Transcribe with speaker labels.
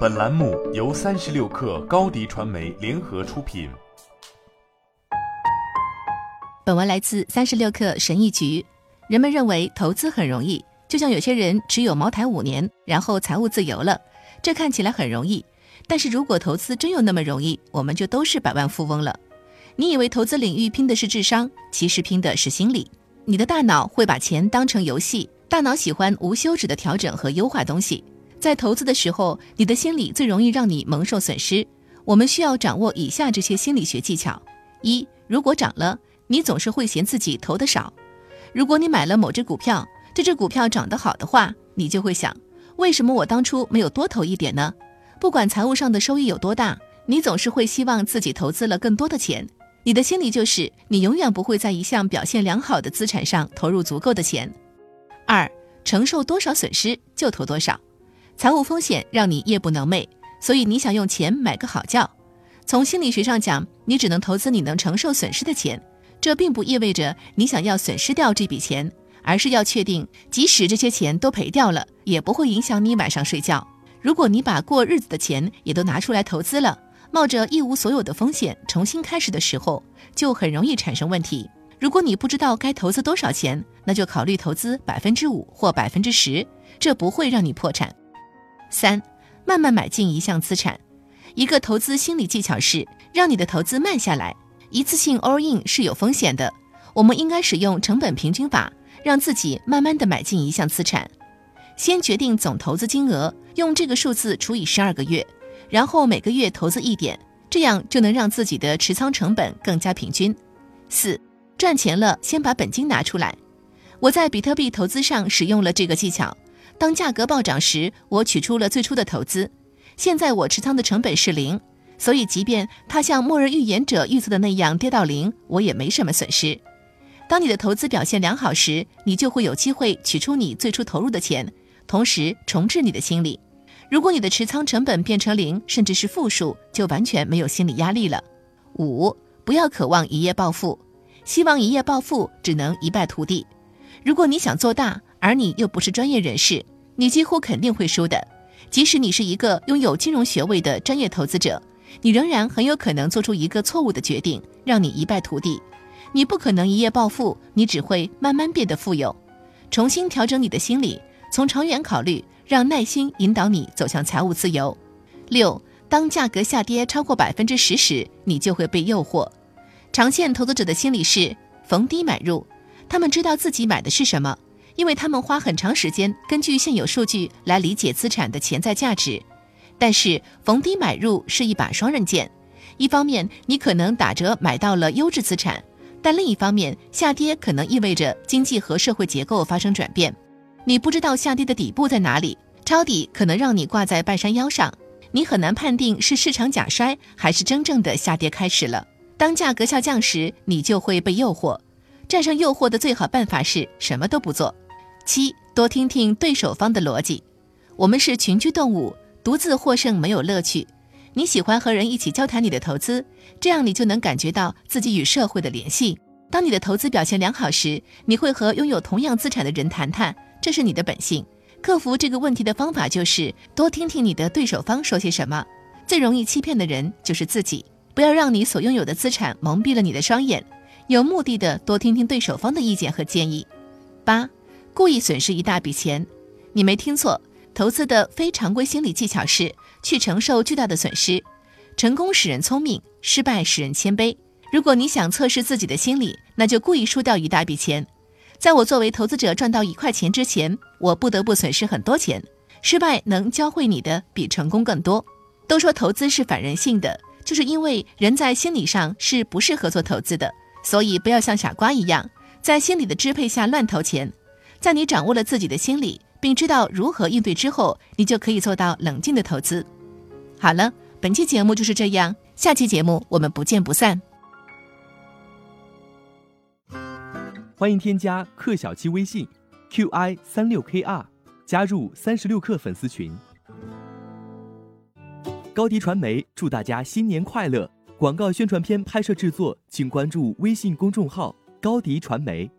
Speaker 1: 本栏目由三十六氪高低传媒联合出品。
Speaker 2: 本文来自三十六氪神译局。人们认为投资很容易，就像有些人持有茅台五年，然后财务自由了，这看起来很容易。但是如果投资真有那么容易，我们就都是百万富翁了。你以为投资领域拼的是智商，其实拼的是心理。你的大脑会把钱当成游戏。大脑喜欢无休止的调整和优化东西，在投资的时候，你的心理最容易让你蒙受损失。我们需要掌握以下这些心理学技巧：一，如果涨了，你总是会嫌自己投的少。如果你买了某只股票，这只股票涨得好的话，你就会想，为什么我当初没有多投一点呢？不管财务上的收益有多大，你总是会希望自己投资了更多的钱。你的心理就是，你永远不会在一项表现良好的资产上投入足够的钱。二，承受多少损失就投多少，财务风险让你夜不能寐，所以你想用钱买个好觉。从心理学上讲，你只能投资你能承受损失的钱，这并不意味着你想要损失掉这笔钱，而是要确定，即使这些钱都赔掉了，也不会影响你晚上睡觉。如果你把过日子的钱也都拿出来投资了，冒着一无所有的风险重新开始的时候，就很容易产生问题。如果你不知道该投资多少钱，那就考虑投资百分之五或百分之十，这不会让你破产。三，慢慢买进一项资产。一个投资心理技巧是让你的投资慢下来。一次性 all in 是有风险的，我们应该使用成本平均法，让自己慢慢的买进一项资产。先决定总投资金额，用这个数字除以十二个月，然后每个月投资一点，这样就能让自己的持仓成本更加平均。四。赚钱了，先把本金拿出来。我在比特币投资上使用了这个技巧。当价格暴涨时，我取出了最初的投资。现在我持仓的成本是零，所以即便它像末日预言者预测的那样跌到零，我也没什么损失。当你的投资表现良好时，你就会有机会取出你最初投入的钱，同时重置你的心理。如果你的持仓成本变成零，甚至是负数，就完全没有心理压力了。五，不要渴望一夜暴富。希望一夜暴富只能一败涂地。如果你想做大，而你又不是专业人士，你几乎肯定会输的。即使你是一个拥有金融学位的专业投资者，你仍然很有可能做出一个错误的决定，让你一败涂地。你不可能一夜暴富，你只会慢慢变得富有。重新调整你的心理，从长远考虑，让耐心引导你走向财务自由。六，当价格下跌超过百分之十时，你就会被诱惑。长线投资者的心理是逢低买入，他们知道自己买的是什么，因为他们花很长时间根据现有数据来理解资产的潜在价值。但是逢低买入是一把双刃剑，一方面你可能打折买到了优质资产，但另一方面下跌可能意味着经济和社会结构发生转变，你不知道下跌的底部在哪里，抄底可能让你挂在半山腰上，你很难判定是市场假摔还是真正的下跌开始了。当价格下降时，你就会被诱惑。战胜诱惑的最好办法是什么都不做。七，多听听对手方的逻辑。我们是群居动物，独自获胜没有乐趣。你喜欢和人一起交谈你的投资，这样你就能感觉到自己与社会的联系。当你的投资表现良好时，你会和拥有同样资产的人谈谈，这是你的本性。克服这个问题的方法就是多听听你的对手方说些什么。最容易欺骗的人就是自己。不要让你所拥有的资产蒙蔽了你的双眼，有目的的多听听对手方的意见和建议。八，故意损失一大笔钱，你没听错，投资的非常规心理技巧是去承受巨大的损失。成功使人聪明，失败使人谦卑。如果你想测试自己的心理，那就故意输掉一大笔钱。在我作为投资者赚到一块钱之前，我不得不损失很多钱。失败能教会你的比成功更多。都说投资是反人性的。就是因为人在心理上是不适合做投资的，所以不要像傻瓜一样在心理的支配下乱投钱。在你掌握了自己的心理，并知道如何应对之后，你就可以做到冷静的投资。好了，本期节目就是这样，下期节目我们不见不散。
Speaker 3: 欢迎添加克小七微信，qi 三六 kr，加入三十六氪粉丝群。高迪传媒祝大家新年快乐！广告宣传片拍摄制作，请关注微信公众号“高迪传媒”。